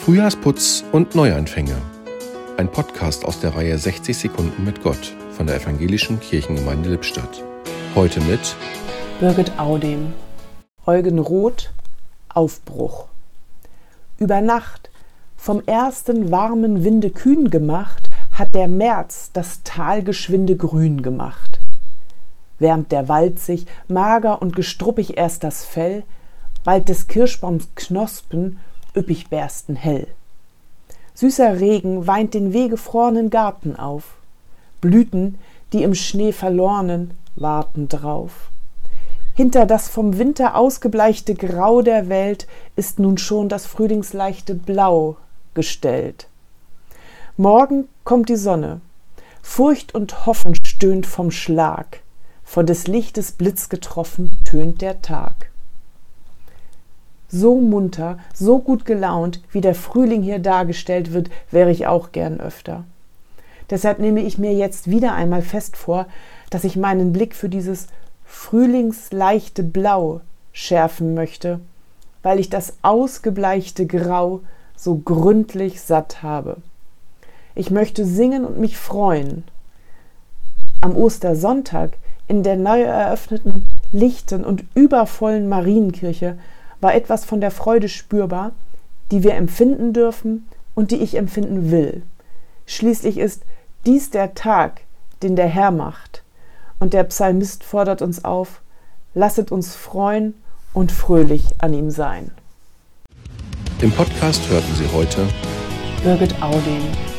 Frühjahrsputz und Neuanfänge. Ein Podcast aus der Reihe 60 Sekunden mit Gott von der Evangelischen Kirchengemeinde Lippstadt. Heute mit Birgit Audem, Eugen Roth, Aufbruch. Über Nacht, vom ersten warmen Winde kühn gemacht, hat der März das Tal geschwinde grün gemacht. Wärmt der Wald sich, mager und gestruppig erst das Fell, bald des Kirschbaums Knospen üppig bersten hell. Süßer Regen weint den wehgefrorenen Garten auf. Blüten, die im Schnee verlornen, warten drauf. Hinter das vom Winter ausgebleichte Grau der Welt ist nun schon das frühlingsleichte Blau gestellt. Morgen kommt die Sonne. Furcht und Hoffen stöhnt vom Schlag. Von des Lichtes Blitz getroffen tönt der Tag so munter, so gut gelaunt, wie der Frühling hier dargestellt wird, wäre ich auch gern öfter. Deshalb nehme ich mir jetzt wieder einmal fest vor, dass ich meinen Blick für dieses frühlingsleichte Blau schärfen möchte, weil ich das ausgebleichte Grau so gründlich satt habe. Ich möchte singen und mich freuen. Am Ostersonntag in der neu eröffneten, lichten und übervollen Marienkirche war etwas von der Freude spürbar, die wir empfinden dürfen und die ich empfinden will. Schließlich ist dies der Tag, den der Herr macht. Und der Psalmist fordert uns auf, lasset uns freuen und fröhlich an ihm sein. Im Podcast hörten Sie heute Birgit Audin